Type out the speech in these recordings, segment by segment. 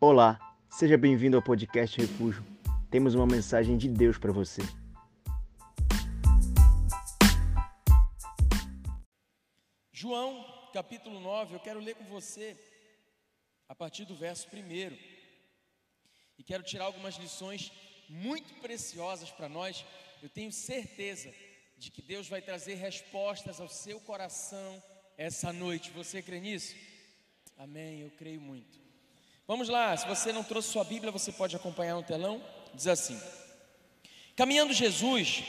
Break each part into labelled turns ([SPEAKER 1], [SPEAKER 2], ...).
[SPEAKER 1] Olá, seja bem-vindo ao podcast Refúgio. Temos uma mensagem de Deus para você.
[SPEAKER 2] João, capítulo 9, eu quero ler com você a partir do verso 1. E quero tirar algumas lições muito preciosas para nós. Eu tenho certeza de que Deus vai trazer respostas ao seu coração essa noite. Você crê nisso? Amém, eu creio muito. Vamos lá, se você não trouxe sua Bíblia, você pode acompanhar no telão. Diz assim: Caminhando Jesus,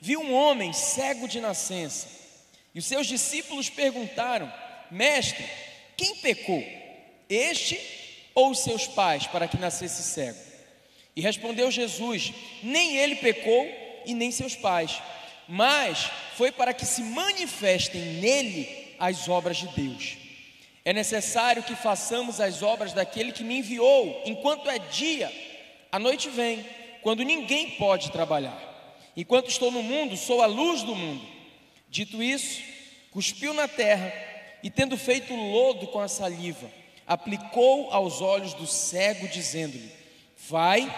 [SPEAKER 2] viu um homem cego de nascença, e os seus discípulos perguntaram: Mestre, quem pecou, este ou os seus pais, para que nascesse cego? E respondeu Jesus: Nem ele pecou e nem seus pais, mas foi para que se manifestem nele as obras de Deus. É necessário que façamos as obras daquele que me enviou, enquanto é dia, a noite vem, quando ninguém pode trabalhar. Enquanto estou no mundo, sou a luz do mundo. Dito isso, cuspiu na terra e, tendo feito lodo com a saliva, aplicou aos olhos do cego, dizendo-lhe: Vai,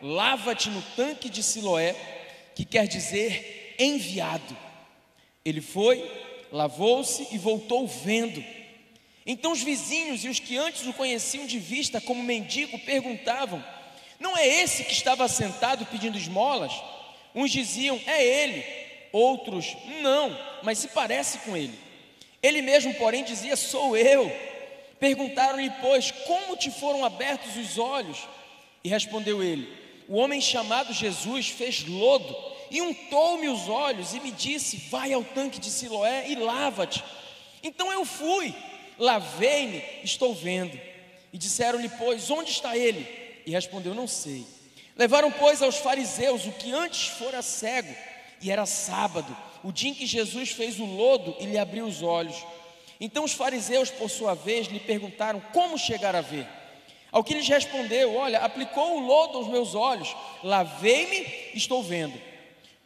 [SPEAKER 2] lava-te no tanque de Siloé, que quer dizer enviado. Ele foi, lavou-se e voltou vendo. Então os vizinhos e os que antes o conheciam de vista como mendigo perguntavam: Não é esse que estava sentado pedindo esmolas? Uns diziam: É ele. Outros: Não, mas se parece com ele. Ele mesmo, porém, dizia: Sou eu. Perguntaram-lhe, pois, como te foram abertos os olhos? E respondeu ele: O homem chamado Jesus fez lodo e untou-me os olhos e me disse: Vai ao tanque de Siloé e lava-te. Então eu fui lavei-me, estou vendo. E disseram-lhe, pois, onde está ele? E respondeu, não sei. Levaram, pois, aos fariseus o que antes fora cego, e era sábado, o dia em que Jesus fez o lodo e lhe abriu os olhos. Então os fariseus, por sua vez, lhe perguntaram como chegar a ver. Ao que lhes respondeu: Olha, aplicou o lodo aos meus olhos, lavei-me, estou vendo.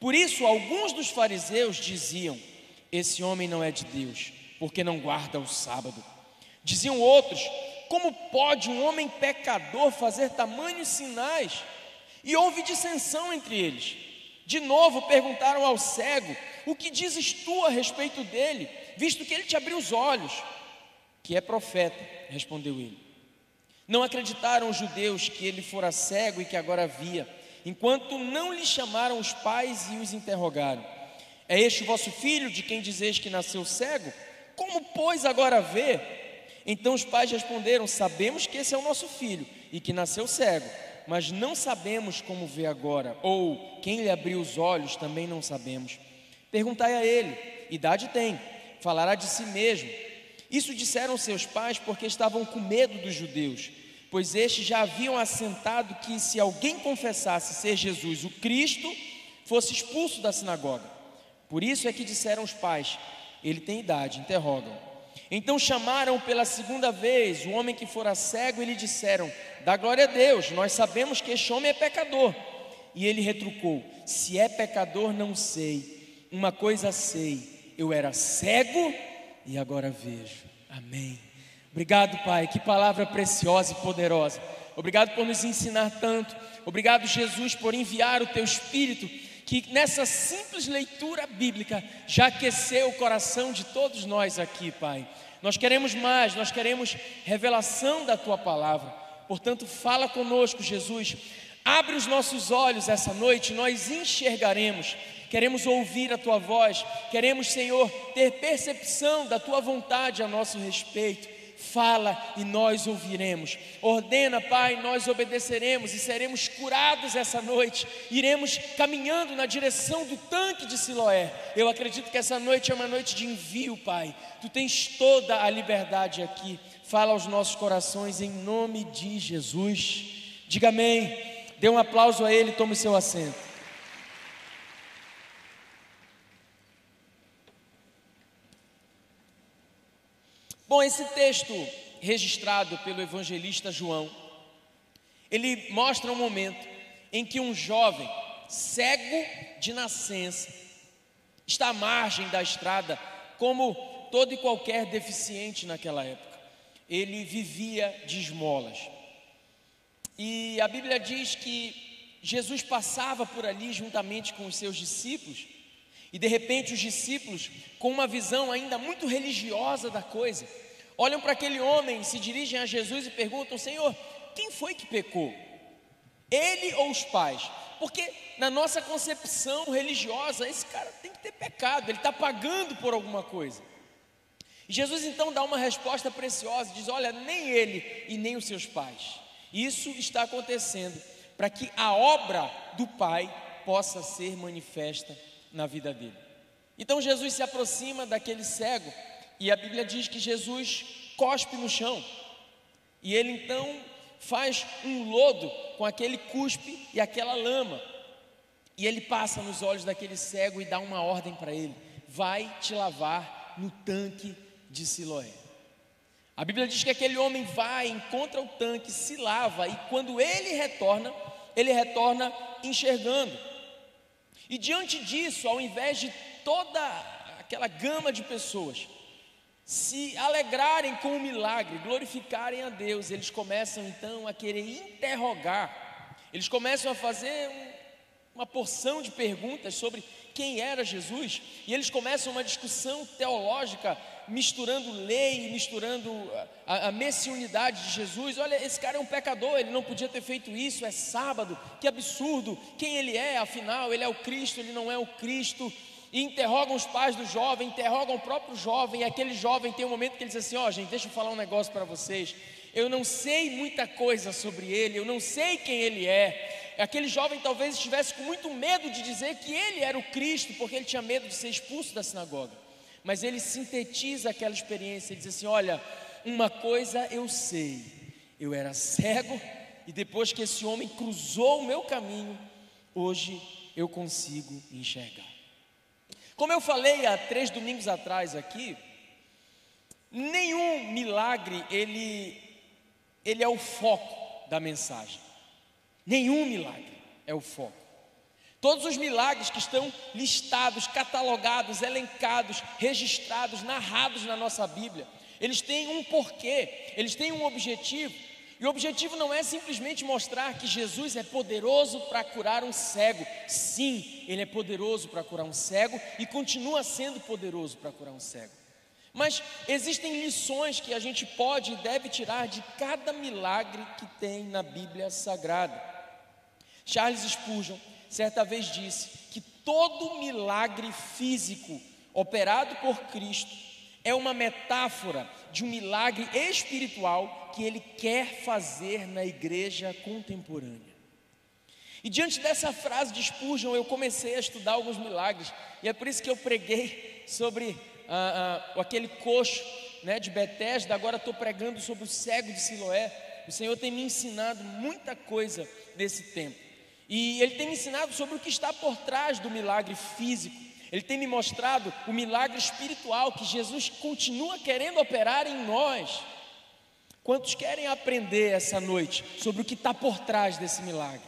[SPEAKER 2] Por isso, alguns dos fariseus diziam: Esse homem não é de Deus porque não guarda o sábado. Diziam outros: Como pode um homem pecador fazer tamanhos sinais? E houve dissensão entre eles. De novo perguntaram ao cego: O que dizes tu a respeito dele, visto que ele te abriu os olhos? Que é profeta, respondeu ele. Não acreditaram os judeus que ele fora cego e que agora via, enquanto não lhe chamaram os pais e os interrogaram: É este o vosso filho de quem dizeis que nasceu cego? Como, pois, agora vê? Então os pais responderam: Sabemos que esse é o nosso filho e que nasceu cego, mas não sabemos como vê agora, ou quem lhe abriu os olhos também não sabemos. Perguntai a ele: idade tem, falará de si mesmo. Isso disseram seus pais porque estavam com medo dos judeus, pois estes já haviam assentado que se alguém confessasse ser Jesus o Cristo, fosse expulso da sinagoga. Por isso é que disseram os pais: ele tem idade, interrogam. Então chamaram pela segunda vez o homem que fora cego e lhe disseram: Dá glória a Deus, nós sabemos que este homem é pecador. E ele retrucou: Se é pecador, não sei. Uma coisa sei: eu era cego e agora vejo. Amém. Obrigado, Pai, que palavra preciosa e poderosa. Obrigado por nos ensinar tanto. Obrigado, Jesus, por enviar o teu Espírito que nessa simples leitura bíblica já aqueceu o coração de todos nós aqui, Pai. Nós queremos mais, nós queremos revelação da tua palavra. Portanto, fala conosco, Jesus. Abre os nossos olhos essa noite, nós enxergaremos. Queremos ouvir a tua voz, queremos, Senhor, ter percepção da tua vontade a nosso respeito fala e nós ouviremos. Ordena, Pai, nós obedeceremos e seremos curados essa noite. Iremos caminhando na direção do tanque de Siloé. Eu acredito que essa noite é uma noite de envio, Pai. Tu tens toda a liberdade aqui. Fala aos nossos corações em nome de Jesus. Diga amém. Dê um aplauso a Ele, tome seu assento. Bom, esse texto registrado pelo evangelista João, ele mostra um momento em que um jovem cego de nascença está à margem da estrada, como todo e qualquer deficiente naquela época. Ele vivia de esmolas. E a Bíblia diz que Jesus passava por ali juntamente com os seus discípulos, e de repente os discípulos, com uma visão ainda muito religiosa da coisa, olham para aquele homem, se dirigem a Jesus e perguntam: Senhor, quem foi que pecou? Ele ou os pais? Porque na nossa concepção religiosa, esse cara tem que ter pecado, ele está pagando por alguma coisa. E Jesus então dá uma resposta preciosa: diz, olha, nem ele e nem os seus pais. Isso está acontecendo para que a obra do Pai possa ser manifesta na vida dele. Então Jesus se aproxima daquele cego e a Bíblia diz que Jesus cospe no chão. E ele então faz um lodo com aquele cuspe e aquela lama. E ele passa nos olhos daquele cego e dá uma ordem para ele: vai te lavar no tanque de Siloé. A Bíblia diz que aquele homem vai, encontra o tanque, se lava e quando ele retorna, ele retorna enxergando. E diante disso, ao invés de toda aquela gama de pessoas se alegrarem com o milagre, glorificarem a Deus, eles começam então a querer interrogar, eles começam a fazer uma porção de perguntas sobre quem era Jesus, e eles começam uma discussão teológica, misturando lei, misturando a, a messianidade de Jesus. Olha, esse cara é um pecador, ele não podia ter feito isso, é sábado, que absurdo, quem ele é, afinal, ele é o Cristo, ele não é o Cristo. E interrogam os pais do jovem, interrogam o próprio jovem, e aquele jovem tem um momento que ele diz assim: Ó, oh, gente, deixa eu falar um negócio para vocês. Eu não sei muita coisa sobre ele, eu não sei quem ele é, Aquele jovem talvez estivesse com muito medo de dizer que ele era o Cristo, porque ele tinha medo de ser expulso da sinagoga. Mas ele sintetiza aquela experiência e diz assim: Olha, uma coisa eu sei, eu era cego, e depois que esse homem cruzou o meu caminho, hoje eu consigo enxergar. Como eu falei há três domingos atrás aqui, nenhum milagre ele, ele é o foco da mensagem. Nenhum milagre é o foco. Todos os milagres que estão listados, catalogados, elencados, registrados, narrados na nossa Bíblia, eles têm um porquê, eles têm um objetivo. E o objetivo não é simplesmente mostrar que Jesus é poderoso para curar um cego. Sim, ele é poderoso para curar um cego e continua sendo poderoso para curar um cego. Mas existem lições que a gente pode e deve tirar de cada milagre que tem na Bíblia Sagrada. Charles Spurgeon certa vez disse que todo milagre físico operado por Cristo é uma metáfora de um milagre espiritual que ele quer fazer na igreja contemporânea. E diante dessa frase de Spurgeon, eu comecei a estudar alguns milagres, e é por isso que eu preguei sobre ah, ah, aquele coxo né, de Betesda, agora estou pregando sobre o cego de Siloé. O Senhor tem me ensinado muita coisa nesse tempo. E ele tem me ensinado sobre o que está por trás do milagre físico. Ele tem me mostrado o milagre espiritual que Jesus continua querendo operar em nós. Quantos querem aprender essa noite sobre o que está por trás desse milagre?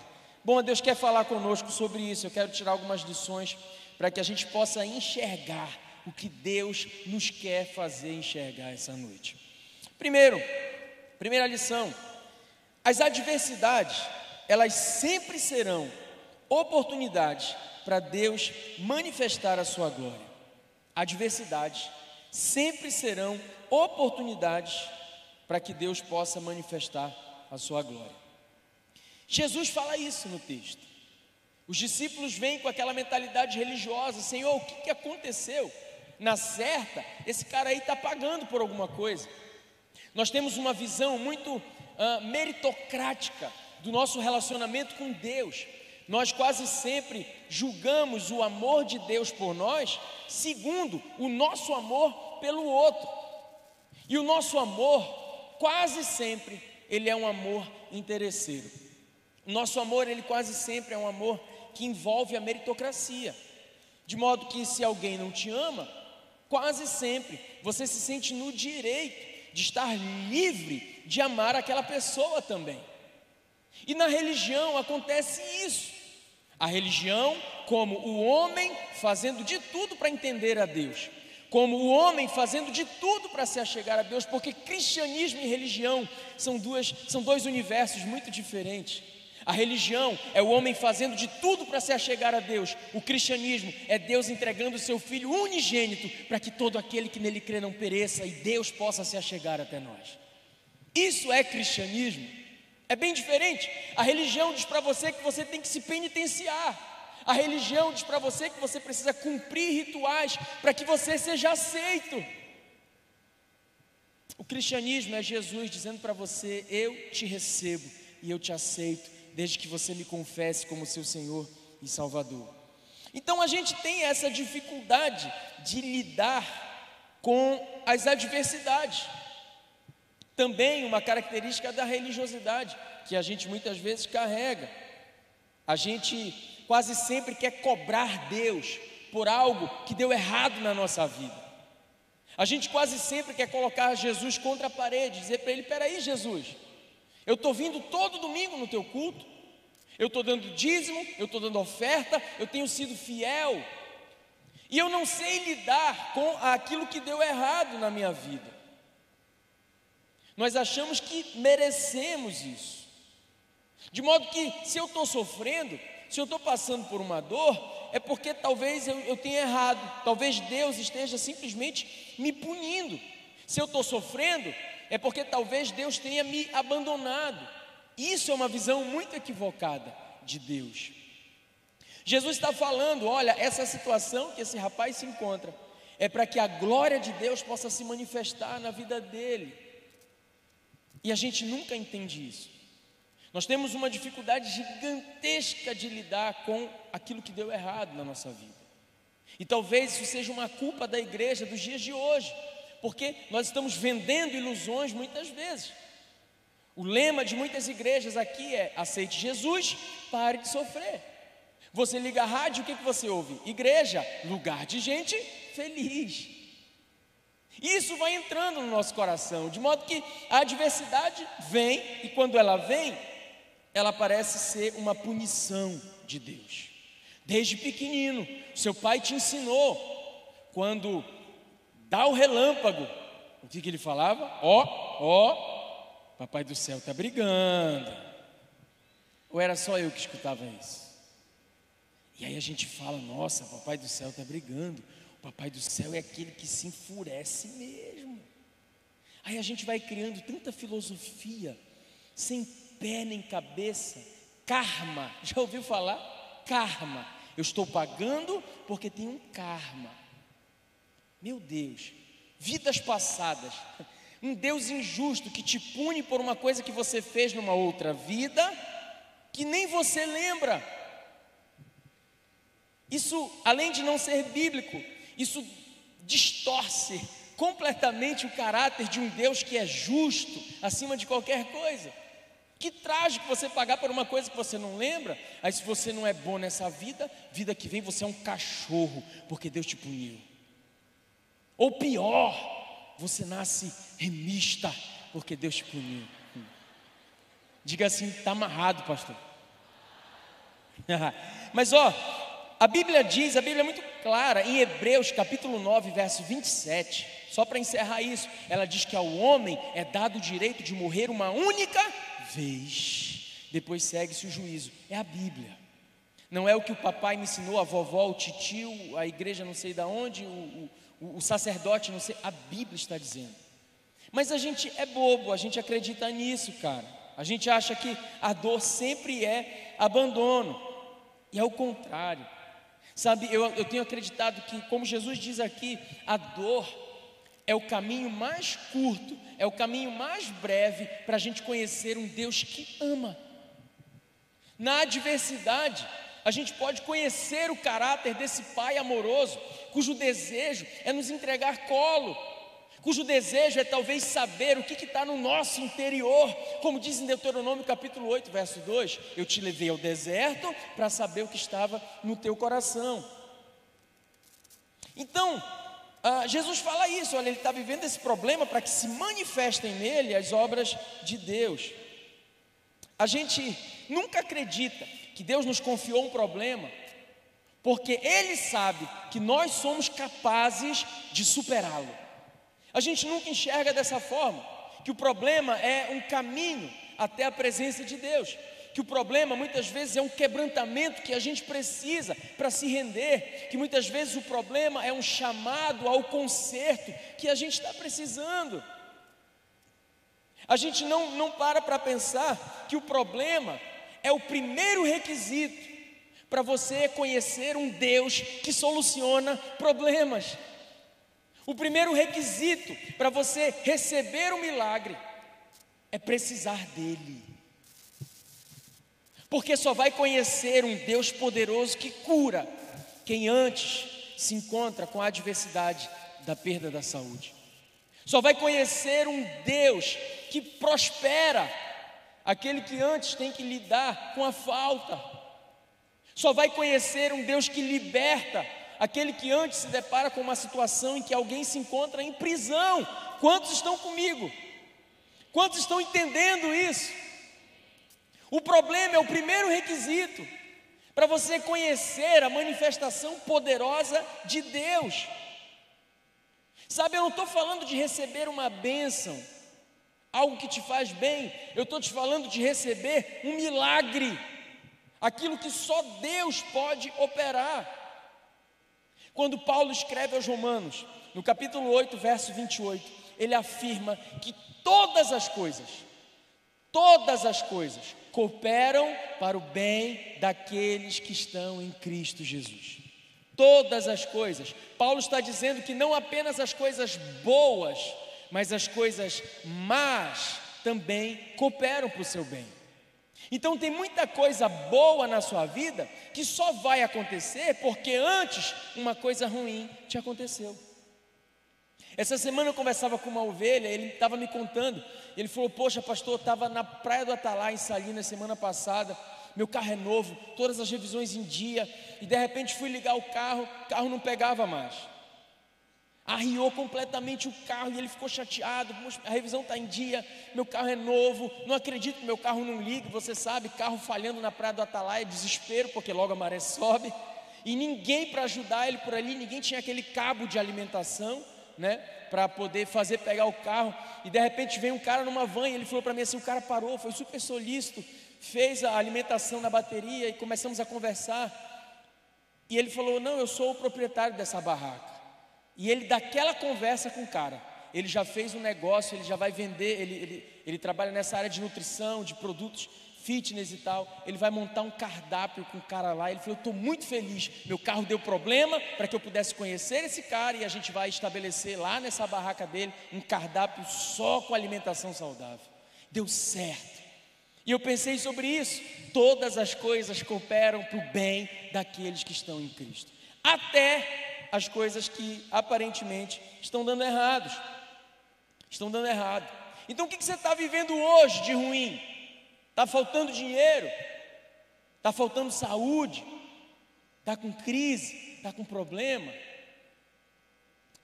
[SPEAKER 2] Bom, Deus quer falar conosco sobre isso. Eu quero tirar algumas lições para que a gente possa enxergar o que Deus nos quer fazer enxergar essa noite. Primeiro, primeira lição: as adversidades elas sempre serão oportunidades para Deus manifestar a sua glória. Adversidades sempre serão oportunidades para que Deus possa manifestar a sua glória. Jesus fala isso no texto. Os discípulos vêm com aquela mentalidade religiosa: Senhor, o que, que aconteceu? Na certa, esse cara aí está pagando por alguma coisa. Nós temos uma visão muito uh, meritocrática do nosso relacionamento com Deus. Nós quase sempre julgamos o amor de Deus por nós segundo o nosso amor pelo outro. E o nosso amor, quase sempre, ele é um amor interesseiro. O nosso amor, ele quase sempre é um amor que envolve a meritocracia. De modo que se alguém não te ama, quase sempre você se sente no direito de estar livre de amar aquela pessoa também. E na religião acontece isso. A religião, como o homem fazendo de tudo para entender a Deus. como o homem fazendo de tudo para se achegar a Deus, porque cristianismo e religião são, duas, são dois universos muito diferentes. A religião é o homem fazendo de tudo para se achegar a Deus. O cristianismo é Deus entregando o seu Filho unigênito para que todo aquele que nele crê não pereça e Deus possa se achegar até nós. Isso é cristianismo. É bem diferente. A religião diz para você que você tem que se penitenciar. A religião diz para você que você precisa cumprir rituais para que você seja aceito. O cristianismo é Jesus dizendo para você: Eu te recebo e eu te aceito desde que você me confesse como seu Senhor e Salvador. Então a gente tem essa dificuldade de lidar com as adversidades. Também uma característica da religiosidade que a gente muitas vezes carrega. A gente quase sempre quer cobrar Deus por algo que deu errado na nossa vida. A gente quase sempre quer colocar Jesus contra a parede, dizer para ele: peraí, Jesus, eu estou vindo todo domingo no teu culto, eu estou dando dízimo, eu estou dando oferta, eu tenho sido fiel, e eu não sei lidar com aquilo que deu errado na minha vida. Nós achamos que merecemos isso, de modo que se eu estou sofrendo, se eu estou passando por uma dor, é porque talvez eu, eu tenha errado, talvez Deus esteja simplesmente me punindo. Se eu estou sofrendo, é porque talvez Deus tenha me abandonado. Isso é uma visão muito equivocada de Deus. Jesus está falando: olha, essa situação que esse rapaz se encontra é para que a glória de Deus possa se manifestar na vida dele. E a gente nunca entende isso. Nós temos uma dificuldade gigantesca de lidar com aquilo que deu errado na nossa vida. E talvez isso seja uma culpa da igreja dos dias de hoje porque nós estamos vendendo ilusões muitas vezes. O lema de muitas igrejas aqui é: aceite Jesus, pare de sofrer. Você liga a rádio, o que, que você ouve? Igreja, lugar de gente feliz. Isso vai entrando no nosso coração, de modo que a adversidade vem, e quando ela vem, ela parece ser uma punição de Deus. Desde pequenino, seu pai te ensinou, quando dá o relâmpago. O que, que ele falava? Ó, ó, papai do céu está brigando. Ou era só eu que escutava isso? E aí a gente fala, nossa, papai do céu está brigando. Papai do céu é aquele que se enfurece mesmo. Aí a gente vai criando tanta filosofia, sem pé nem cabeça, karma. Já ouviu falar? Karma. Eu estou pagando porque tem um karma. Meu Deus, vidas passadas, um Deus injusto que te pune por uma coisa que você fez numa outra vida, que nem você lembra. Isso, além de não ser bíblico, isso distorce completamente o caráter de um Deus que é justo acima de qualquer coisa. Que trágico você pagar por uma coisa que você não lembra. Aí, se você não é bom nessa vida, vida que vem você é um cachorro, porque Deus te puniu. Ou pior, você nasce remista, porque Deus te puniu. Diga assim, está amarrado, pastor. Mas ó, a Bíblia diz, a Bíblia é muito clara, em Hebreus capítulo 9, verso 27, só para encerrar isso, ela diz que ao homem é dado o direito de morrer uma única vez, depois segue-se o juízo. É a Bíblia. Não é o que o papai me ensinou, a vovó, o titio, a igreja não sei de onde, o, o, o sacerdote, não sei, a Bíblia está dizendo. Mas a gente é bobo, a gente acredita nisso, cara. A gente acha que a dor sempre é abandono, e é o contrário. Sabe, eu, eu tenho acreditado que, como Jesus diz aqui, a dor é o caminho mais curto, é o caminho mais breve para a gente conhecer um Deus que ama. Na adversidade, a gente pode conhecer o caráter desse Pai amoroso, cujo desejo é nos entregar colo, cujo desejo é talvez saber o que está no nosso interior, como diz em Deuteronômio capítulo 8, verso 2: Eu te levei ao deserto para saber o que estava no teu coração. Então, ah, Jesus fala isso, olha, ele está vivendo esse problema para que se manifestem nele as obras de Deus. A gente nunca acredita que Deus nos confiou um problema porque Ele sabe que nós somos capazes de superá-lo. A gente nunca enxerga dessa forma, que o problema é um caminho até a presença de Deus, que o problema muitas vezes é um quebrantamento que a gente precisa para se render, que muitas vezes o problema é um chamado ao conserto que a gente está precisando. A gente não, não para para pensar que o problema é o primeiro requisito para você conhecer um Deus que soluciona problemas. O primeiro requisito para você receber o milagre é precisar dele. Porque só vai conhecer um Deus poderoso que cura quem antes se encontra com a adversidade da perda da saúde. Só vai conhecer um Deus que prospera aquele que antes tem que lidar com a falta. Só vai conhecer um Deus que liberta aquele que antes se depara com uma situação em que alguém se encontra em prisão. Quantos estão comigo? Quantos estão entendendo isso? O problema é o primeiro requisito para você conhecer a manifestação poderosa de Deus. Sabe, eu não estou falando de receber uma bênção, algo que te faz bem, eu estou te falando de receber um milagre aquilo que só Deus pode operar. Quando Paulo escreve aos Romanos, no capítulo 8, verso 28, ele afirma que todas as coisas, todas as coisas cooperam para o bem daqueles que estão em Cristo Jesus. Todas as coisas. Paulo está dizendo que não apenas as coisas boas, mas as coisas más também cooperam para o seu bem. Então tem muita coisa boa na sua vida que só vai acontecer porque antes uma coisa ruim te aconteceu. Essa semana eu conversava com uma ovelha, ele estava me contando, ele falou: Poxa, pastor, estava na praia do Atalá, em Salinas, semana passada, meu carro é novo, todas as revisões em dia, e de repente fui ligar o carro, o carro não pegava mais arriou completamente o carro e ele ficou chateado. A revisão está em dia, meu carro é novo, não acredito que meu carro não ligue. Você sabe, carro falhando na praia do Atalaia, desespero, porque logo a maré sobe. E ninguém para ajudar ele por ali, ninguém tinha aquele cabo de alimentação, né? Para poder fazer pegar o carro. E de repente vem um cara numa van e ele falou para mim assim: o cara parou, foi super solícito, fez a alimentação na bateria e começamos a conversar. E ele falou: Não, eu sou o proprietário dessa barraca. E ele, daquela conversa com o cara, ele já fez um negócio, ele já vai vender, ele, ele, ele trabalha nessa área de nutrição, de produtos fitness e tal. Ele vai montar um cardápio com o cara lá. Ele falou: Eu estou muito feliz. Meu carro deu problema para que eu pudesse conhecer esse cara e a gente vai estabelecer lá nessa barraca dele um cardápio só com alimentação saudável. Deu certo. E eu pensei sobre isso. Todas as coisas cooperam para o bem daqueles que estão em Cristo. Até as coisas que aparentemente estão dando errados. Estão dando errado. Então o que você está vivendo hoje de ruim? Está faltando dinheiro? Está faltando saúde? Está com crise? Está com problema?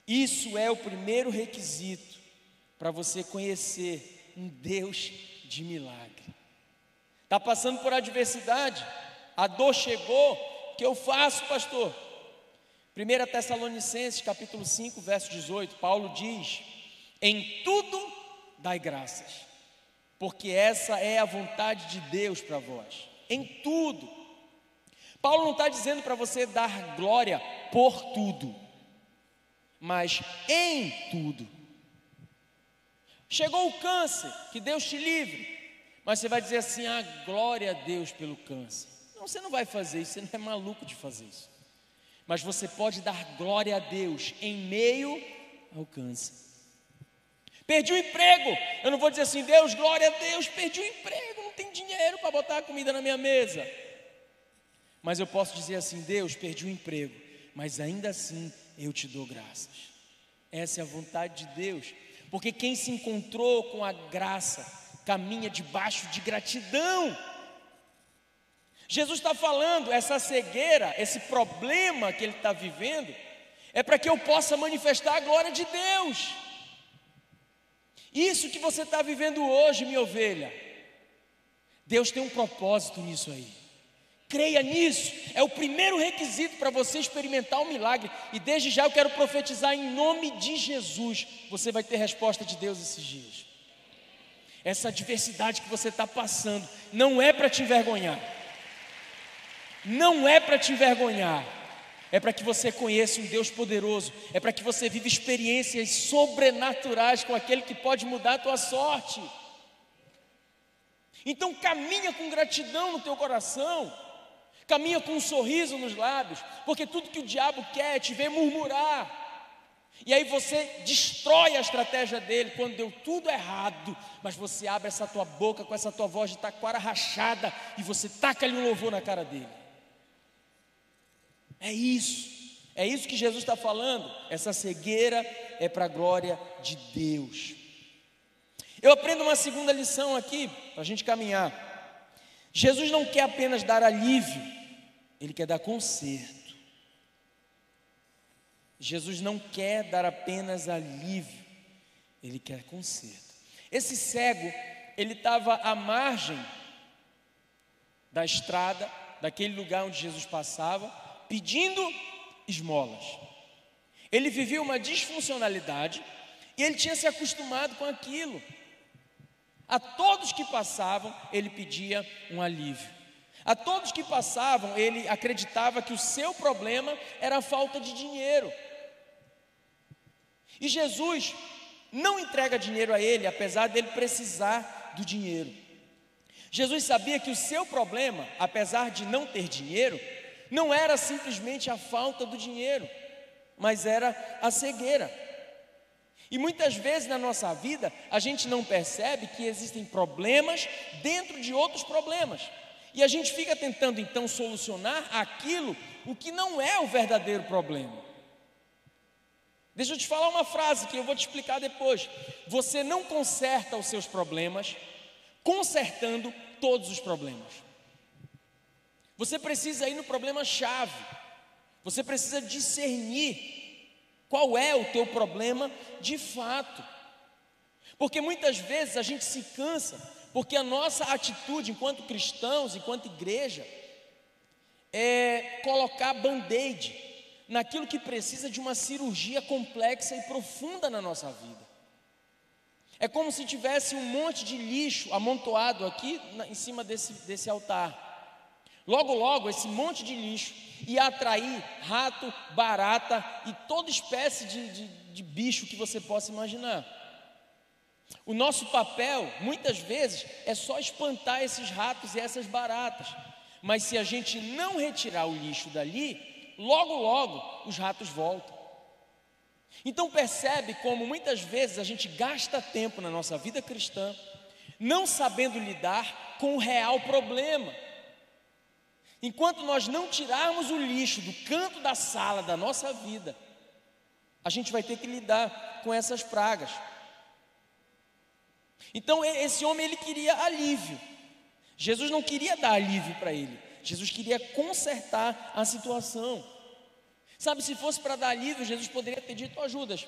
[SPEAKER 2] Isso é o primeiro requisito para você conhecer um Deus de milagre. Está passando por adversidade? A dor chegou? O que eu faço, pastor? 1 Tessalonicenses capítulo 5, verso 18, Paulo diz: Em tudo dai graças, porque essa é a vontade de Deus para vós. Em tudo. Paulo não está dizendo para você dar glória por tudo, mas em tudo. Chegou o câncer, que Deus te livre, mas você vai dizer assim: ah, glória a Deus pelo câncer. Não, você não vai fazer isso, você não é maluco de fazer isso mas você pode dar glória a Deus em meio ao câncer. Perdi o emprego, eu não vou dizer assim, Deus, glória a Deus, perdi o emprego, não tem dinheiro para botar a comida na minha mesa. Mas eu posso dizer assim, Deus, perdi o emprego, mas ainda assim eu te dou graças. Essa é a vontade de Deus, porque quem se encontrou com a graça caminha debaixo de gratidão. Jesus está falando, essa cegueira, esse problema que ele está vivendo, é para que eu possa manifestar a glória de Deus. Isso que você está vivendo hoje, minha ovelha, Deus tem um propósito nisso aí. Creia nisso, é o primeiro requisito para você experimentar o milagre. E desde já eu quero profetizar em nome de Jesus: você vai ter resposta de Deus esses dias. Essa adversidade que você está passando não é para te envergonhar, não é para te envergonhar, é para que você conheça um Deus poderoso, é para que você viva experiências sobrenaturais com aquele que pode mudar a tua sorte. Então caminha com gratidão no teu coração caminha com um sorriso nos lábios, porque tudo que o diabo quer é te ver murmurar. E aí você destrói a estratégia dele quando deu tudo errado, mas você abre essa tua boca com essa tua voz de taquara rachada e você taca-lhe um louvor na cara dele. É isso, é isso que Jesus está falando. Essa cegueira é para a glória de Deus. Eu aprendo uma segunda lição aqui, para a gente caminhar. Jesus não quer apenas dar alívio, ele quer dar conserto. Jesus não quer dar apenas alívio, ele quer conserto. Esse cego, ele estava à margem da estrada, daquele lugar onde Jesus passava, pedindo esmolas. Ele vivia uma disfuncionalidade e ele tinha se acostumado com aquilo. A todos que passavam, ele pedia um alívio. A todos que passavam, ele acreditava que o seu problema era a falta de dinheiro. E Jesus não entrega dinheiro a ele, apesar dele precisar do dinheiro. Jesus sabia que o seu problema, apesar de não ter dinheiro, não era simplesmente a falta do dinheiro, mas era a cegueira. E muitas vezes na nossa vida, a gente não percebe que existem problemas dentro de outros problemas. E a gente fica tentando então solucionar aquilo o que não é o verdadeiro problema. Deixa eu te falar uma frase que eu vou te explicar depois. Você não conserta os seus problemas consertando todos os problemas. Você precisa ir no problema chave. Você precisa discernir qual é o teu problema de fato. Porque muitas vezes a gente se cansa porque a nossa atitude enquanto cristãos, enquanto igreja, é colocar band-aid naquilo que precisa de uma cirurgia complexa e profunda na nossa vida. É como se tivesse um monte de lixo amontoado aqui em cima desse, desse altar. Logo, logo, esse monte de lixo ia atrair rato, barata e toda espécie de, de, de bicho que você possa imaginar. O nosso papel, muitas vezes, é só espantar esses ratos e essas baratas. Mas se a gente não retirar o lixo dali, logo, logo os ratos voltam. Então percebe como muitas vezes a gente gasta tempo na nossa vida cristã não sabendo lidar com o real problema. Enquanto nós não tirarmos o lixo do canto da sala da nossa vida, a gente vai ter que lidar com essas pragas. Então esse homem ele queria alívio. Jesus não queria dar alívio para ele. Jesus queria consertar a situação. Sabe, se fosse para dar alívio, Jesus poderia ter dito: oh, Judas,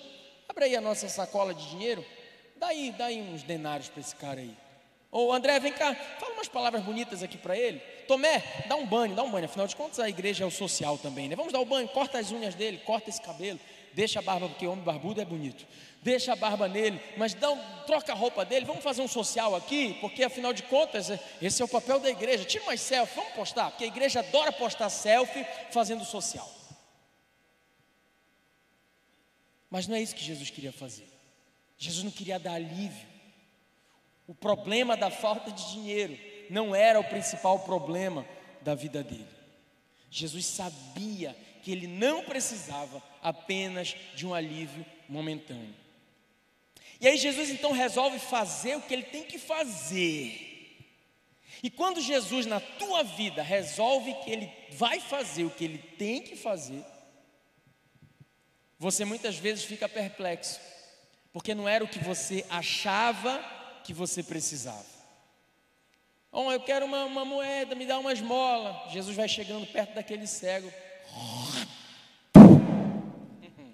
[SPEAKER 2] abre aí a nossa sacola de dinheiro, dá aí, dá aí uns denários para esse cara aí. Ou André, vem cá, fala umas palavras bonitas aqui para ele. Tomé, dá um banho, dá um banho. Afinal de contas, a igreja é o social também, né? Vamos dar o um banho, corta as unhas dele, corta esse cabelo, deixa a barba, porque homem barbudo é bonito deixa a barba nele, mas dá um, troca a roupa dele, vamos fazer um social aqui, porque afinal de contas, esse é o papel da igreja. Tira mais selfie, vamos postar, porque a igreja adora postar selfie fazendo social. Mas não é isso que Jesus queria fazer. Jesus não queria dar alívio. O problema da falta de dinheiro não era o principal problema da vida dele. Jesus sabia que ele não precisava apenas de um alívio momentâneo. E aí Jesus então resolve fazer o que ele tem que fazer. E quando Jesus na tua vida resolve que ele vai fazer o que ele tem que fazer, você muitas vezes fica perplexo, porque não era o que você achava que você precisava. Oh, eu quero uma, uma moeda, me dá uma esmola. Jesus vai chegando perto daquele cego.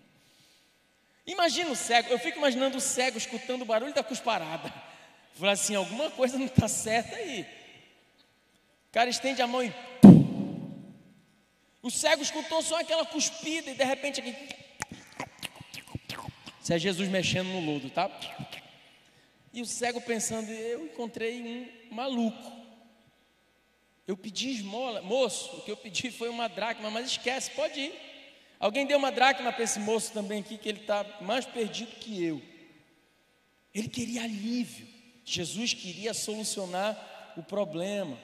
[SPEAKER 2] Imagina o cego, eu fico imaginando o cego escutando o barulho da cusparada. Fala assim: alguma coisa não está certa aí. O cara estende a mão e O cego escutou só aquela cuspida e de repente aqui. Isso é Jesus mexendo no lodo, tá? E o cego pensando, eu encontrei um maluco. Eu pedi esmola, moço, o que eu pedi foi uma dracma, mas esquece, pode ir. Alguém deu uma dracma para esse moço também aqui, que ele está mais perdido que eu. Ele queria alívio. Jesus queria solucionar o problema.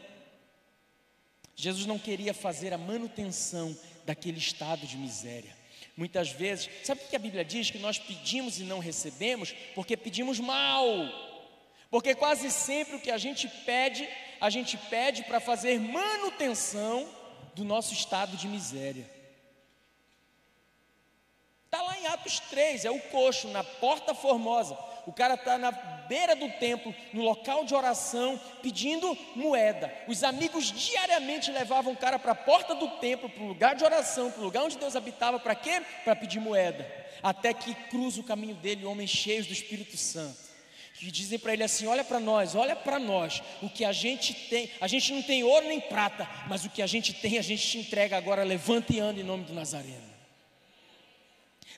[SPEAKER 2] Jesus não queria fazer a manutenção daquele estado de miséria. Muitas vezes, sabe o que a Bíblia diz? Que nós pedimos e não recebemos porque pedimos mal. Porque quase sempre o que a gente pede, a gente pede para fazer manutenção do nosso estado de miséria. Está lá em Atos 3, é o coxo, na porta formosa. O cara está na beira do templo, no local de oração, pedindo moeda. Os amigos diariamente levavam o cara para a porta do templo, para o lugar de oração, para o lugar onde Deus habitava, para quê? Para pedir moeda. Até que cruza o caminho dele homens cheios do Espírito Santo que dizem para ele assim: olha para nós, olha para nós, o que a gente tem, a gente não tem ouro nem prata, mas o que a gente tem a gente te entrega agora, levanta e anda em nome do Nazareno.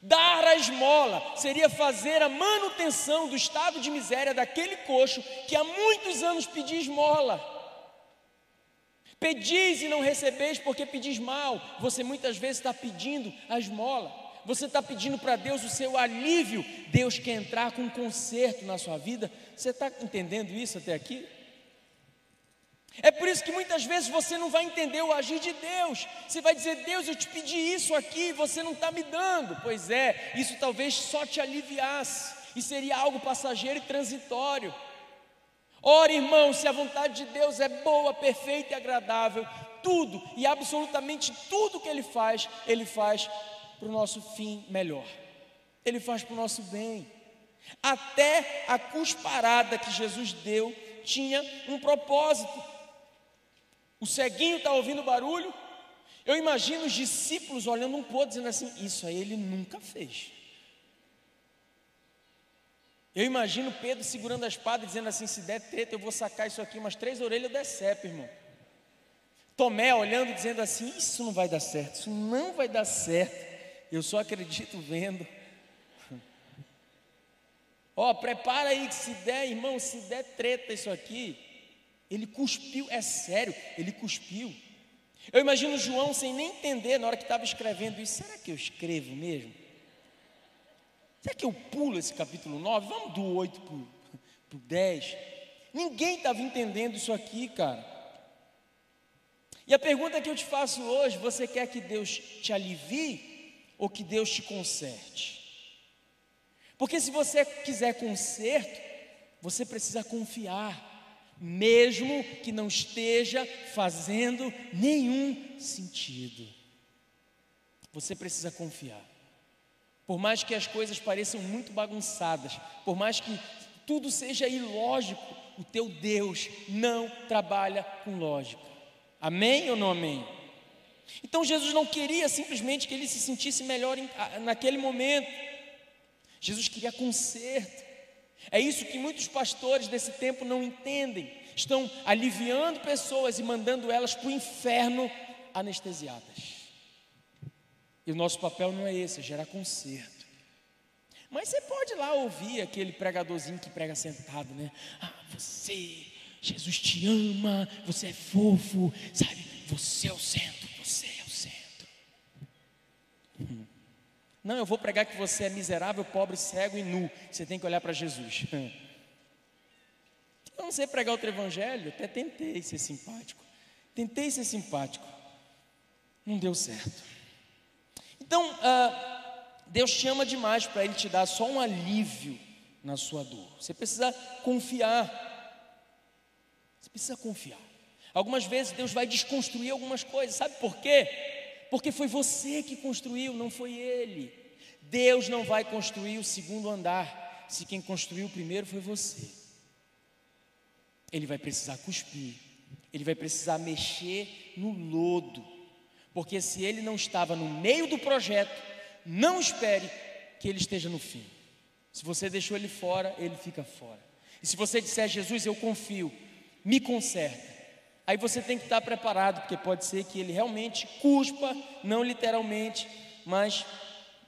[SPEAKER 2] Dar a esmola seria fazer a manutenção do estado de miséria daquele coxo que há muitos anos pedia esmola. Pedis e não recebeis porque pedis mal. Você muitas vezes está pedindo a esmola. Você está pedindo para Deus o seu alívio. Deus quer entrar com um conserto na sua vida. Você está entendendo isso até aqui? É por isso que muitas vezes você não vai entender o agir de Deus. Você vai dizer, Deus, eu te pedi isso aqui, você não está me dando. Pois é, isso talvez só te aliviasse, e seria algo passageiro e transitório. Ora, irmão, se a vontade de Deus é boa, perfeita e agradável, tudo e absolutamente tudo que Ele faz, Ele faz para o nosso fim melhor, Ele faz para o nosso bem. Até a cusparada que Jesus deu tinha um propósito. O ceguinho está ouvindo barulho. Eu imagino os discípulos olhando um para outro, dizendo assim: Isso aí ele nunca fez. Eu imagino Pedro segurando a espada dizendo assim: Se der treta, eu vou sacar isso aqui, umas três orelhas decepe, irmão. Tomé olhando dizendo assim: Isso não vai dar certo, isso não vai dar certo. Eu só acredito vendo. Ó, oh, prepara aí que se der, irmão, se der treta isso aqui, ele cuspiu, é sério, ele cuspiu. Eu imagino João sem nem entender na hora que estava escrevendo isso. Será que eu escrevo mesmo? Será que eu pulo esse capítulo 9? Vamos do 8 para o 10. Ninguém estava entendendo isso aqui, cara. E a pergunta que eu te faço hoje: você quer que Deus te alivie ou que Deus te conserte? Porque se você quiser conserto, você precisa confiar mesmo que não esteja fazendo nenhum sentido. Você precisa confiar. Por mais que as coisas pareçam muito bagunçadas, por mais que tudo seja ilógico, o teu Deus não trabalha com lógica. Amém ou não amém? Então Jesus não queria simplesmente que ele se sentisse melhor naquele momento. Jesus queria conserto. É isso que muitos pastores desse tempo não entendem. Estão aliviando pessoas e mandando elas para o inferno anestesiadas. E o nosso papel não é esse, é gerar conserto. Mas você pode lá ouvir aquele pregadorzinho que prega sentado, né? Ah, você, Jesus te ama, você é fofo, sabe? Você é o centro, você é o centro. Não, eu vou pregar que você é miserável, pobre, cego e nu. Você tem que olhar para Jesus. Eu não sei pregar outro evangelho, até tentei ser simpático. Tentei ser simpático. Não deu certo. Então, ah, Deus te ama demais para Ele te dar só um alívio na sua dor. Você precisa confiar. Você precisa confiar. Algumas vezes Deus vai desconstruir algumas coisas. Sabe por quê? Porque foi você que construiu, não foi ele. Deus não vai construir o segundo andar, se quem construiu o primeiro foi você. Ele vai precisar cuspir, ele vai precisar mexer no lodo, porque se ele não estava no meio do projeto, não espere que ele esteja no fim. Se você deixou ele fora, ele fica fora. E se você disser, Jesus, eu confio, me conserta, Aí você tem que estar preparado, porque pode ser que ele realmente cuspa, não literalmente, mas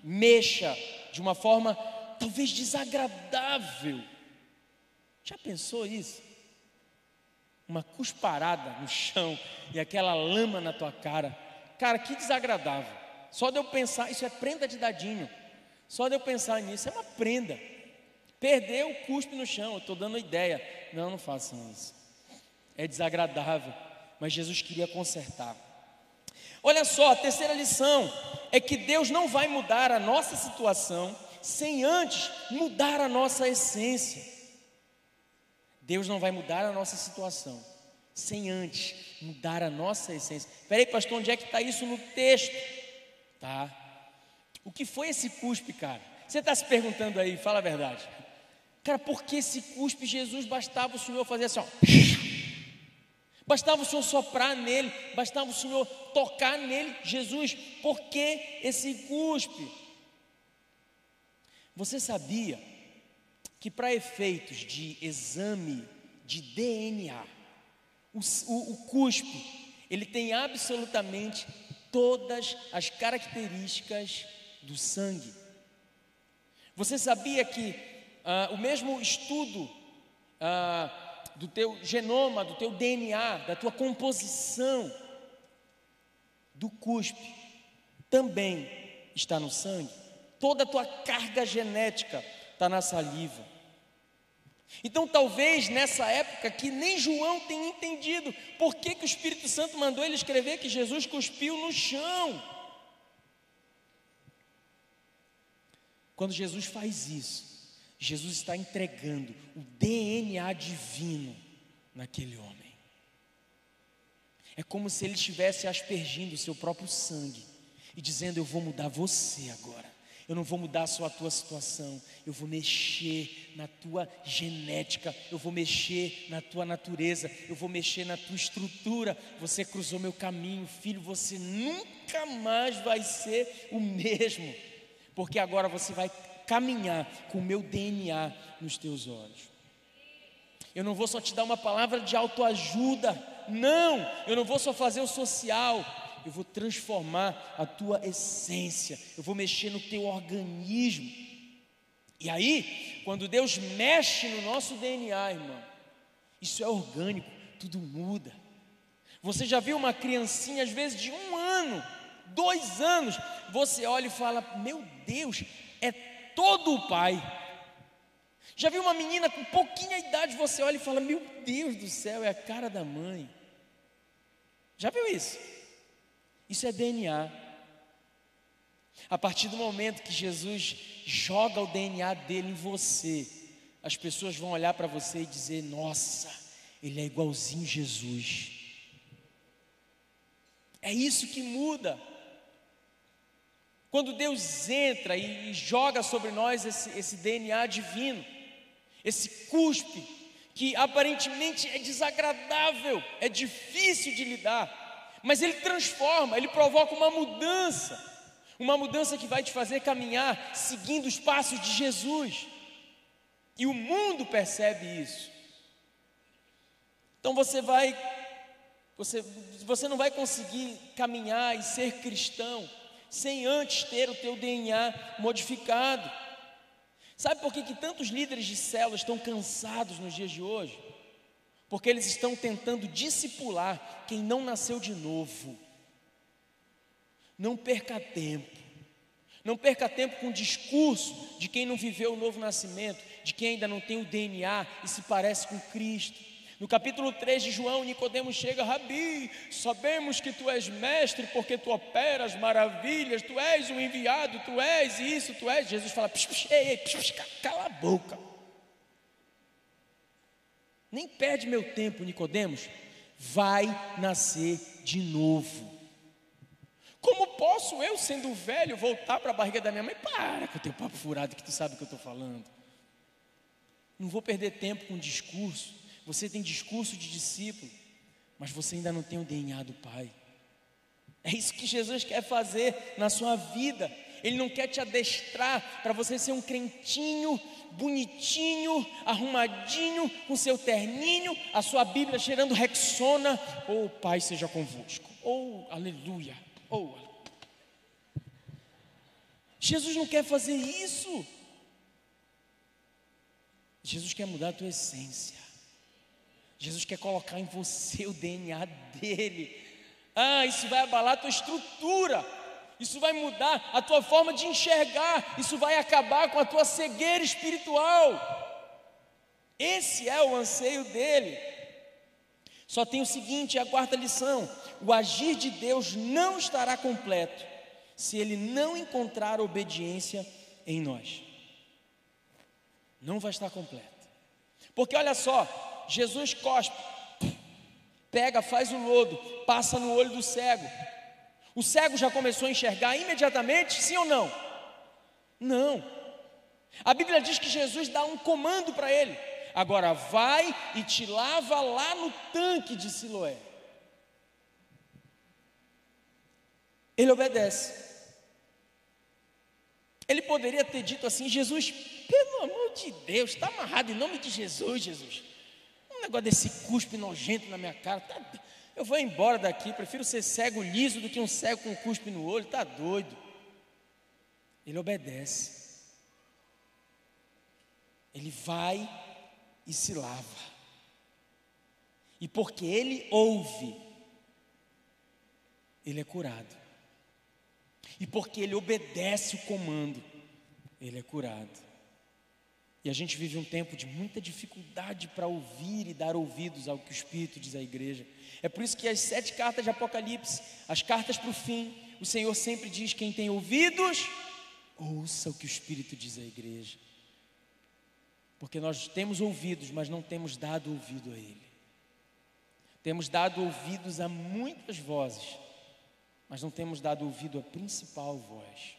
[SPEAKER 2] mexa de uma forma talvez desagradável. Já pensou isso? Uma cusparada no chão e aquela lama na tua cara. Cara, que desagradável. Só de eu pensar, isso é prenda de dadinho. Só de eu pensar nisso é uma prenda. Perdeu o cuspe no chão, eu estou dando ideia. Não, não façam isso. É desagradável, mas Jesus queria consertar. Olha só, a terceira lição é que Deus não vai mudar a nossa situação sem antes mudar a nossa essência. Deus não vai mudar a nossa situação sem antes mudar a nossa essência. Peraí, pastor, onde é que está isso no texto? Tá. O que foi esse cuspe, cara? Você está se perguntando aí, fala a verdade. Cara, por que esse cuspe Jesus bastava o Senhor fazer assim, ó. Bastava o Senhor soprar nele, bastava o Senhor tocar nele, Jesus, por que esse cuspe? Você sabia que para efeitos de exame de DNA, o, o, o cuspe, ele tem absolutamente todas as características do sangue. Você sabia que ah, o mesmo estudo ah, do teu genoma, do teu DNA, da tua composição do cuspe, também está no sangue? toda a tua carga genética está na saliva. Então, talvez nessa época que nem João tenha entendido por que, que o Espírito Santo mandou ele escrever que Jesus cuspiu no chão. Quando Jesus faz isso, Jesus está entregando o DNA divino naquele homem. É como se ele estivesse aspergindo o seu próprio sangue e dizendo: Eu vou mudar você agora. Eu não vou mudar só a tua situação, eu vou mexer na tua genética, eu vou mexer na tua natureza, eu vou mexer na tua estrutura. Você cruzou meu caminho, filho, você nunca mais vai ser o mesmo, porque agora você vai caminhar com o meu DNA nos teus olhos. Eu não vou só te dar uma palavra de autoajuda, não, eu não vou só fazer o social, eu vou transformar a tua essência, eu vou mexer no teu organismo. E aí, quando Deus mexe no nosso DNA, irmão, isso é orgânico, tudo muda. Você já viu uma criancinha, às vezes de um ano, dois anos, você olha e fala: Meu Deus, é todo o pai. Já viu uma menina com pouquinha idade, você olha e fala: Meu Deus do céu, é a cara da mãe. Já viu isso? Isso é DNA. A partir do momento que Jesus joga o DNA dele em você, as pessoas vão olhar para você e dizer: Nossa, ele é igualzinho Jesus. É isso que muda. Quando Deus entra e, joga sobre nós esse, esse DNA divino, esse cuspe, que aparentemente é desagradável, é difícil de lidar, mas ele transforma, ele provoca uma mudança, uma mudança que vai te fazer caminhar seguindo os passos de Jesus. E o mundo percebe isso. Então você vai, você, você não vai conseguir caminhar e ser cristão sem antes ter o teu DNA modificado. Sabe por que, que tantos líderes de células estão cansados nos dias de hoje? porque eles estão tentando discipular quem não nasceu de novo. Não perca tempo. Não perca tempo com o discurso de quem não viveu o novo nascimento, de quem ainda não tem o DNA e se parece com Cristo. No capítulo 3 de João, Nicodemos chega, Rabi, sabemos que tu és mestre, porque tu operas maravilhas, tu és o enviado, tu és isso, tu és. Jesus fala, psh, psh, ei, ei, psh, cala a boca. Nem perde meu tempo, Nicodemos. Vai nascer de novo. Como posso eu, sendo velho, voltar para a barriga da minha mãe? Para que eu tenho papo furado que tu sabe o que eu estou falando. Não vou perder tempo com discurso. Você tem discurso de discípulo, mas você ainda não tem o DNA do Pai. É isso que Jesus quer fazer na sua vida. Ele não quer te adestrar para você ser um crentinho bonitinho, arrumadinho, com seu terninho, a sua Bíblia cheirando Rexona. Oh, Pai seja convosco. Oh, aleluia. Oh, Jesus não quer fazer isso. Jesus quer mudar a tua essência. Jesus quer colocar em você o DNA dele. Ah, isso vai abalar a tua estrutura. Isso vai mudar a tua forma de enxergar. Isso vai acabar com a tua cegueira espiritual. Esse é o anseio dele. Só tem o seguinte, a quarta lição: o agir de Deus não estará completo se ele não encontrar obediência em nós. Não vai estar completo. Porque olha só, Jesus cospe, pega, faz o lodo, passa no olho do cego. O cego já começou a enxergar imediatamente, sim ou não? Não. A Bíblia diz que Jesus dá um comando para ele. Agora vai e te lava lá no tanque de Siloé. Ele obedece. Ele poderia ter dito assim: Jesus, pelo amor de Deus, está amarrado em nome de Jesus, Jesus. Um negócio desse cuspe nojento na minha cara. Tá, eu vou embora daqui, prefiro ser cego liso do que um cego com cuspe no olho. Está doido. Ele obedece. Ele vai e se lava. E porque ele ouve, ele é curado. E porque ele obedece o comando, ele é curado. E a gente vive um tempo de muita dificuldade para ouvir e dar ouvidos ao que o Espírito diz à igreja. É por isso que as sete cartas de Apocalipse, as cartas para o fim, o Senhor sempre diz: quem tem ouvidos, ouça o que o Espírito diz à igreja. Porque nós temos ouvidos, mas não temos dado ouvido a Ele. Temos dado ouvidos a muitas vozes, mas não temos dado ouvido à principal voz.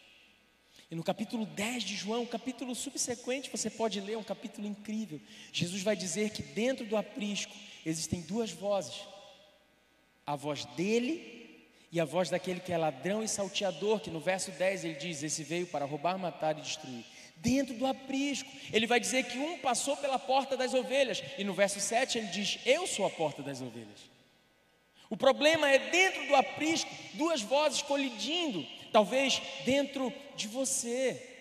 [SPEAKER 2] E no capítulo 10 de João, capítulo subsequente, você pode ler, um capítulo incrível. Jesus vai dizer que dentro do aprisco existem duas vozes: a voz dele e a voz daquele que é ladrão e salteador, que no verso 10 ele diz: Esse veio para roubar, matar e destruir. Dentro do aprisco, ele vai dizer que um passou pela porta das ovelhas, e no verso 7 ele diz: Eu sou a porta das ovelhas. O problema é dentro do aprisco, duas vozes colidindo talvez dentro de você.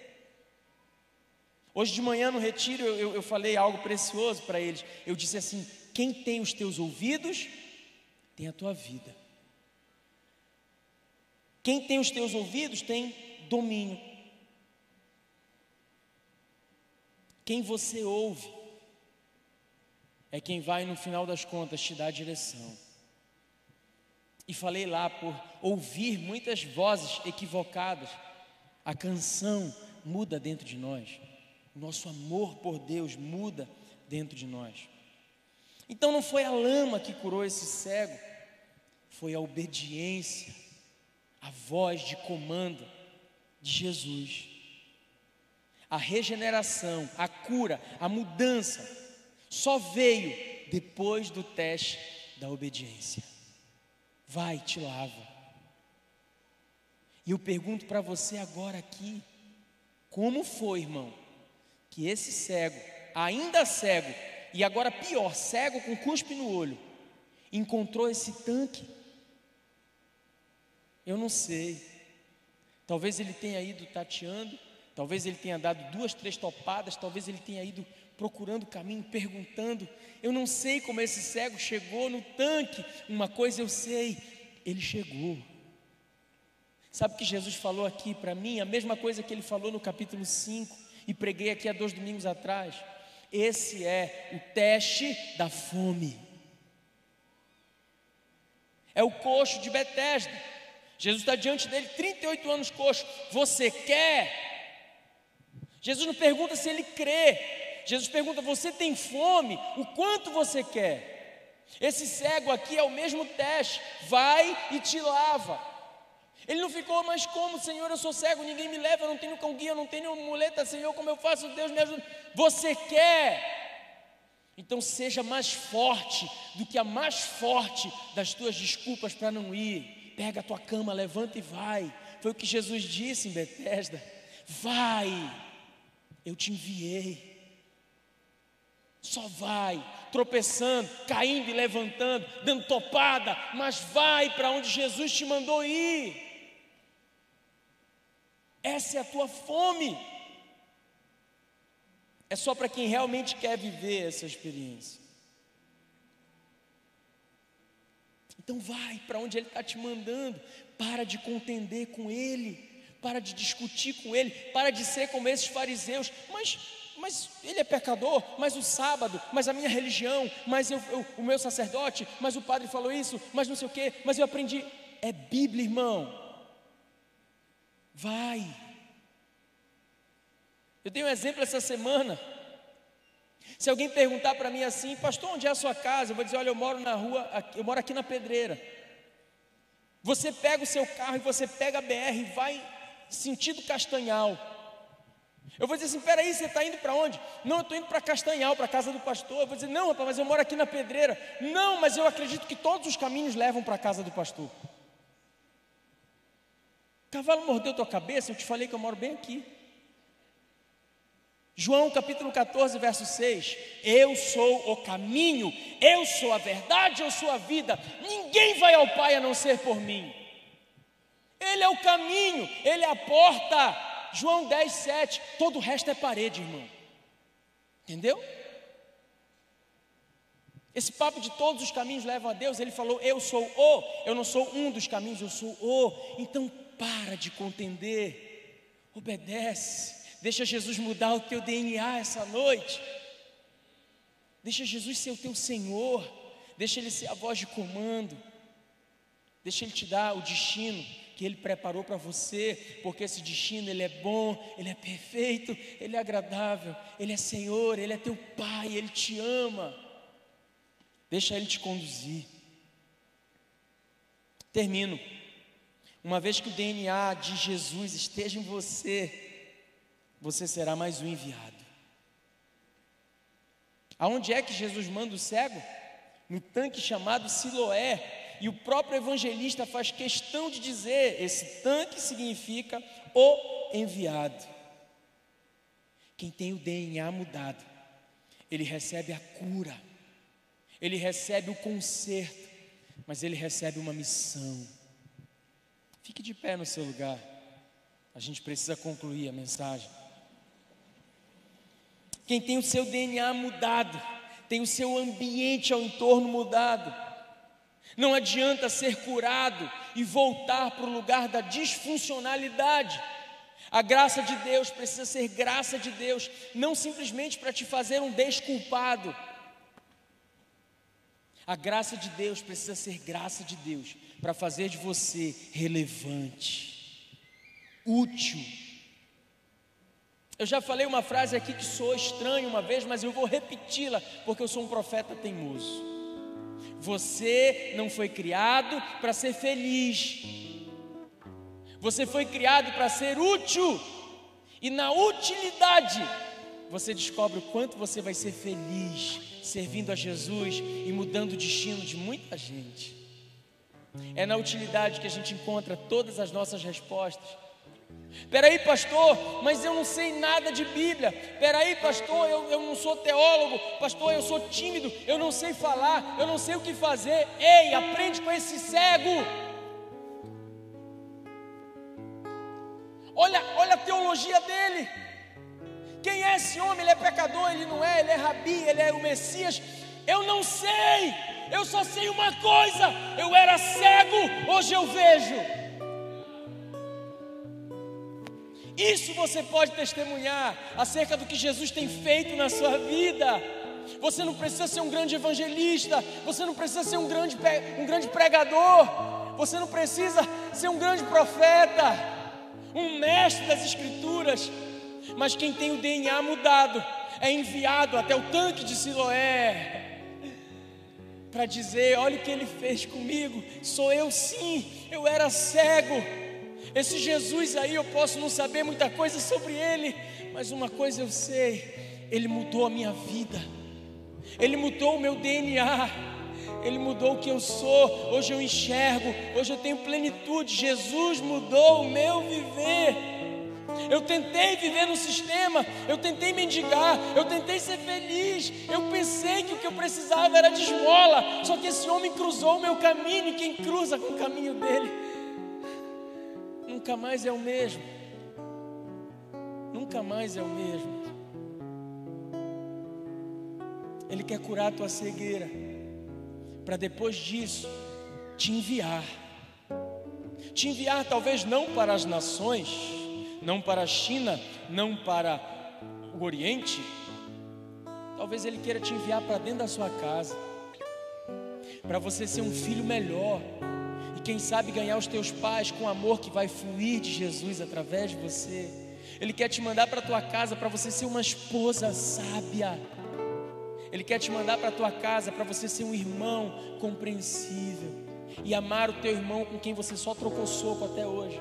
[SPEAKER 2] Hoje de manhã no retiro eu, eu, falei algo precioso para eles. Eu disse assim: quem tem os teus ouvidos, tem a tua vida. Quem tem os teus ouvidos tem domínio. Quem você ouve é quem vai, no final das contas, te dar direção. E falei lá por ouvir muitas vozes equivocadas. A canção muda dentro de nós. Nosso amor por Deus muda dentro de nós. Então não foi a lama que curou esse cego, foi a obediência, a voz de comando de Jesus. A regeneração, a cura, a mudança só veio depois do teste da obediência. Vai, te lava. E eu pergunto para você agora aqui: como foi, irmão, que esse cego, ainda cego, e agora pior, cego com cuspe no olho, encontrou esse tanque? Eu não sei. Talvez ele tenha ido tateando, talvez ele tenha dado duas, três topadas, talvez ele tenha ido procurando o caminho, perguntando. Eu não sei como esse cego chegou no tanque. Uma coisa eu sei, ele chegou. Sabe o que Jesus falou aqui para mim? A mesma coisa que ele falou no capítulo 5 e preguei aqui há dois domingos atrás. Esse é o teste da fome. É o coxo de Betesda. Jesus está diante dele, 38 anos coxo. Você quer? Jesus não pergunta se ele crê, Jesus pergunta: Você tem fome? O quanto você quer? Esse cego aqui é o mesmo teste: vai e te lava. Ele não ficou, mas como, Senhor, eu sou cego, ninguém me leva, eu não tenho cão guia, eu não tenho muleta, Senhor, como eu faço? Deus me ajuda. Você quer? Então seja mais forte do que a mais forte das tuas desculpas para não ir. Pega a tua cama, levanta e vai. Foi o que Jesus disse em Betesda: Vai, eu te enviei. Só vai, tropeçando, caindo e levantando, dando topada, mas vai para onde Jesus te mandou ir. Essa é a tua fome. É só para quem realmente quer viver essa experiência. Então vai para onde Ele está te mandando. Para de contender com Ele. Para de discutir com Ele. Para de ser como esses fariseus. Mas, mas ele é pecador. Mas o sábado. Mas a minha religião. Mas eu, eu, o meu sacerdote. Mas o padre falou isso. Mas não sei o quê. Mas eu aprendi. É Bíblia, irmão. Vai. Eu dei um exemplo essa semana. Se alguém perguntar para mim assim, pastor, onde é a sua casa? Eu vou dizer, olha, eu moro na rua, eu moro aqui na pedreira. Você pega o seu carro e você pega a BR e vai sentido Castanhal. Eu vou dizer assim, peraí, você está indo para onde? Não, eu estou indo para Castanhal, para a casa do pastor. Eu vou dizer, não, rapaz, mas eu moro aqui na pedreira. Não, mas eu acredito que todos os caminhos levam para a casa do pastor. Cavalo mordeu tua cabeça, eu te falei que eu moro bem aqui. João capítulo 14, verso 6: Eu sou o caminho, eu sou a verdade, eu sou a vida, ninguém vai ao Pai a não ser por mim. Ele é o caminho, ele é a porta. João 10, 7, todo o resto é parede, irmão. Entendeu? Esse papo de todos os caminhos levam a Deus, ele falou: Eu sou o, eu não sou um dos caminhos, eu sou o. Então para de contender, obedece, deixa Jesus mudar o teu DNA essa noite, deixa Jesus ser o teu Senhor, deixa Ele ser a voz de comando, deixa Ele te dar o destino que Ele preparou para você, porque esse destino Ele é bom, Ele é perfeito, Ele é agradável, Ele é Senhor, Ele é teu Pai, Ele te ama. Deixa Ele te conduzir. Termino. Uma vez que o DNA de Jesus esteja em você, você será mais um enviado. Aonde é que Jesus manda o cego? No tanque chamado Siloé. E o próprio evangelista faz questão de dizer: esse tanque significa o enviado. Quem tem o DNA mudado, ele recebe a cura, ele recebe o conserto, mas ele recebe uma missão. Fique de pé no seu lugar. A gente precisa concluir a mensagem. Quem tem o seu DNA mudado, tem o seu ambiente ao entorno mudado. Não adianta ser curado e voltar para o lugar da disfuncionalidade. A graça de Deus precisa ser graça de Deus, não simplesmente para te fazer um desculpado. A graça de Deus precisa ser graça de Deus, para fazer de você relevante, útil. Eu já falei uma frase aqui que sou estranho uma vez, mas eu vou repeti-la, porque eu sou um profeta teimoso. Você não foi criado para ser feliz, você foi criado para ser útil, e na utilidade você descobre o quanto você vai ser feliz servindo a Jesus e mudando o destino de muita gente. É na utilidade que a gente encontra todas as nossas respostas. Peraí, pastor, mas eu não sei nada de Bíblia. Peraí, pastor, eu, eu não sou teólogo. Pastor, eu sou tímido, eu não sei falar, eu não sei o que fazer. Ei, aprende com esse cego. Olha, olha a teologia dele. Quem é esse homem? Ele é pecador, ele não é, ele é rabi, ele é o Messias. Eu não sei. Eu só sei uma coisa: eu era cego, hoje eu vejo. Isso você pode testemunhar acerca do que Jesus tem feito na sua vida. Você não precisa ser um grande evangelista, você não precisa ser um grande, um grande pregador, você não precisa ser um grande profeta, um mestre das Escrituras, mas quem tem o DNA mudado é enviado até o tanque de Siloé para dizer: olha o que ele fez comigo, sou eu sim, eu era cego. Esse Jesus aí eu posso não saber muita coisa sobre ele, mas uma coisa eu sei: ele mudou a minha vida, ele mudou o meu DNA, Ele mudou o que eu sou. Hoje eu enxergo, hoje eu tenho plenitude. Jesus mudou o meu viver. Eu tentei viver no sistema, eu tentei mendigar, eu tentei ser feliz. Eu pensei que o que eu precisava era de esmola. Só que esse homem cruzou o meu caminho, e quem cruza com o caminho dele nunca mais é o mesmo. Nunca mais é o mesmo. Ele quer curar a tua cegueira, para depois disso te enviar. Te enviar talvez não para as nações, não para a China, não para o Oriente, talvez Ele queira te enviar para dentro da sua casa, para você ser um filho melhor, quem sabe ganhar os teus pais com o amor que vai fluir de Jesus através de você. Ele quer te mandar para a tua casa para você ser uma esposa sábia. Ele quer te mandar para a tua casa para você ser um irmão compreensível e amar o teu irmão com quem você só trocou soco até hoje.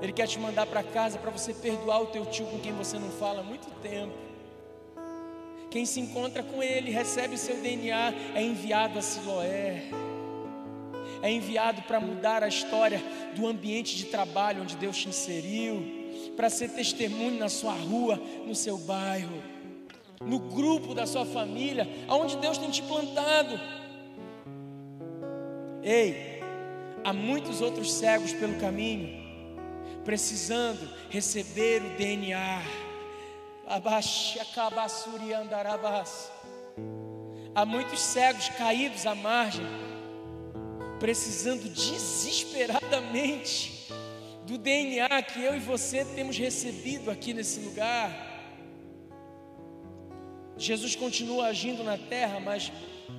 [SPEAKER 2] Ele quer te mandar para casa para você perdoar o teu tio com quem você não fala há muito tempo. Quem se encontra com ele, recebe o seu DNA, é enviado a Siloé. É enviado para mudar a história do ambiente de trabalho onde Deus te inseriu, para ser testemunho na sua rua, no seu bairro, no grupo da sua família, aonde Deus tem te plantado. Ei, há muitos outros cegos pelo caminho precisando receber o DNA. Há muitos cegos caídos à margem, precisando desesperadamente do DNA que eu e você temos recebido aqui nesse lugar. Jesus continua agindo na terra, mas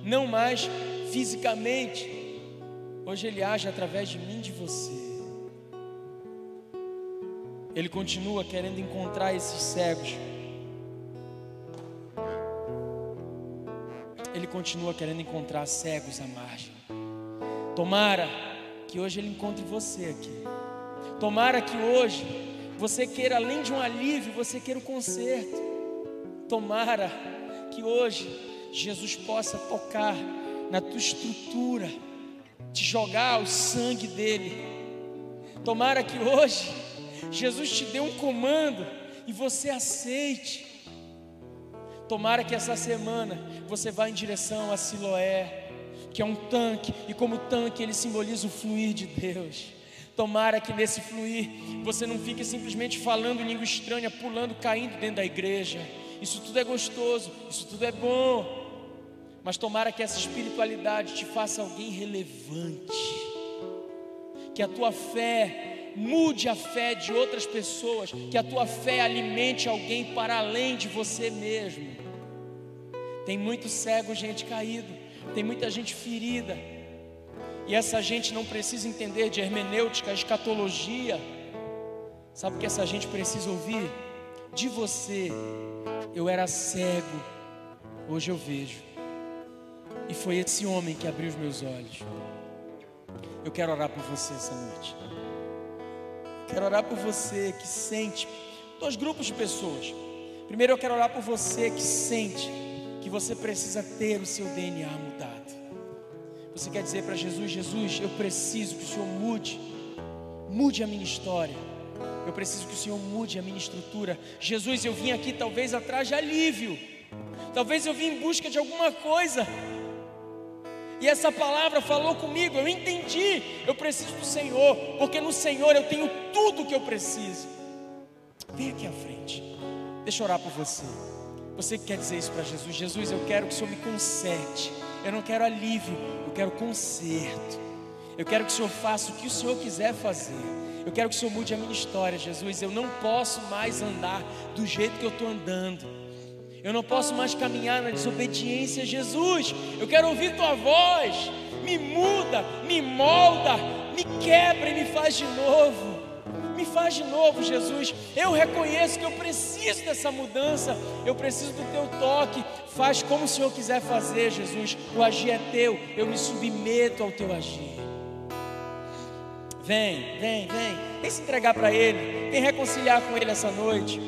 [SPEAKER 2] não mais fisicamente. Hoje Ele age através de mim de você. Ele continua querendo encontrar esses cegos. Ele continua querendo encontrar cegos à margem. Tomara que hoje Ele encontre você aqui. Tomara que hoje você queira, além de um alívio, você queira um conserto. Tomara que hoje Jesus possa tocar na tua estrutura, te jogar o sangue dele. Tomara que hoje Jesus te deu um comando e você aceite. Tomara que essa semana você vá em direção a Siloé, que é um tanque, e como tanque ele simboliza o fluir de Deus. Tomara que nesse fluir você não fique simplesmente falando língua estranha, pulando, caindo dentro da igreja. Isso tudo é gostoso, isso tudo é bom. Mas tomara que essa espiritualidade te faça alguém relevante. Que a tua fé mude a fé de outras pessoas, que a tua fé alimente alguém para além de você mesmo. Tem muito cego, gente caído, tem muita gente ferida, e essa gente não precisa entender de hermenêutica, escatologia. Sabe o que essa gente precisa ouvir? De você, eu era cego, hoje eu vejo. E foi esse homem que abriu os meus olhos. Eu quero orar por você essa noite. Quero orar por você que sente, dois grupos de pessoas. Primeiro, eu quero orar por você que sente que você precisa ter o seu DNA mudado. Você quer dizer para Jesus: Jesus, eu preciso que o Senhor mude, mude a minha história. Eu preciso que o Senhor mude a minha estrutura. Jesus, eu vim aqui talvez atrás de alívio. Talvez eu vim em busca de alguma coisa e essa palavra falou comigo, eu entendi, eu preciso do Senhor, porque no Senhor eu tenho tudo o que eu preciso. Vem aqui à frente, deixa eu orar por você. Você que quer dizer isso para Jesus, Jesus, eu quero que o Senhor me conserte. Eu não quero alívio, eu quero conserto. Eu quero que o Senhor faça o que o Senhor quiser fazer. Eu quero que o Senhor mude a minha história, Jesus. Eu não posso mais andar do jeito que eu estou andando. Eu não posso mais caminhar na desobediência, Jesus. Eu quero ouvir tua voz. Me muda, me molda, me quebra e me faz de novo. Me faz de novo, Jesus. Eu reconheço que eu preciso dessa mudança. Eu preciso do teu toque. Faz como o Senhor quiser fazer, Jesus. O agir é teu. Eu me submeto ao teu agir. Vem, vem, vem. Vem se entregar para Ele. Vem reconciliar com Ele essa noite.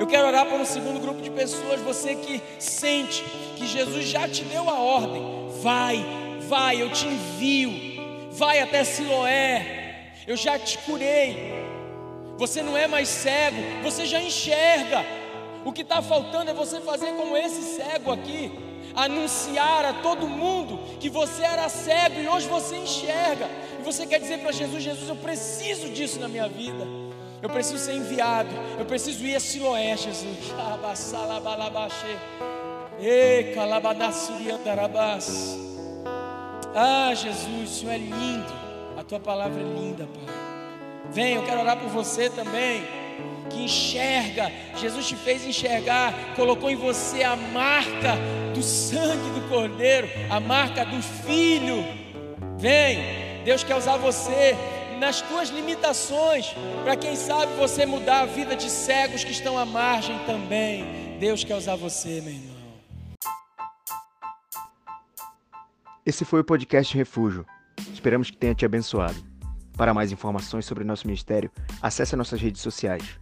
[SPEAKER 2] Eu quero orar para um segundo grupo de pessoas, você que sente que Jesus já te deu a ordem, Vai, vai, eu te envio. Vai até Siloé. Eu já te curei. Você não é mais cego, você já enxerga. O que está faltando é você fazer como esse cego aqui, anunciar a todo mundo que você era cego e hoje você enxerga. E você quer dizer para Jesus: Jesus, eu preciso disso na minha vida. Eu preciso ser enviado. Eu preciso ir a Siloé, Jesus. Ah, Jesus, o Senhor é lindo. Tua palavra é linda, Pai. Vem, eu quero orar por você também. Que enxerga, Jesus te fez enxergar, colocou em você a marca do sangue do Cordeiro, a marca do Filho. Vem, Deus quer usar você nas tuas limitações, para quem sabe você mudar a vida de cegos que estão à margem também. Deus quer usar você, meu irmão.
[SPEAKER 1] Esse foi o podcast Refúgio. Esperamos que tenha te abençoado. Para mais informações sobre nosso ministério, acesse nossas redes sociais.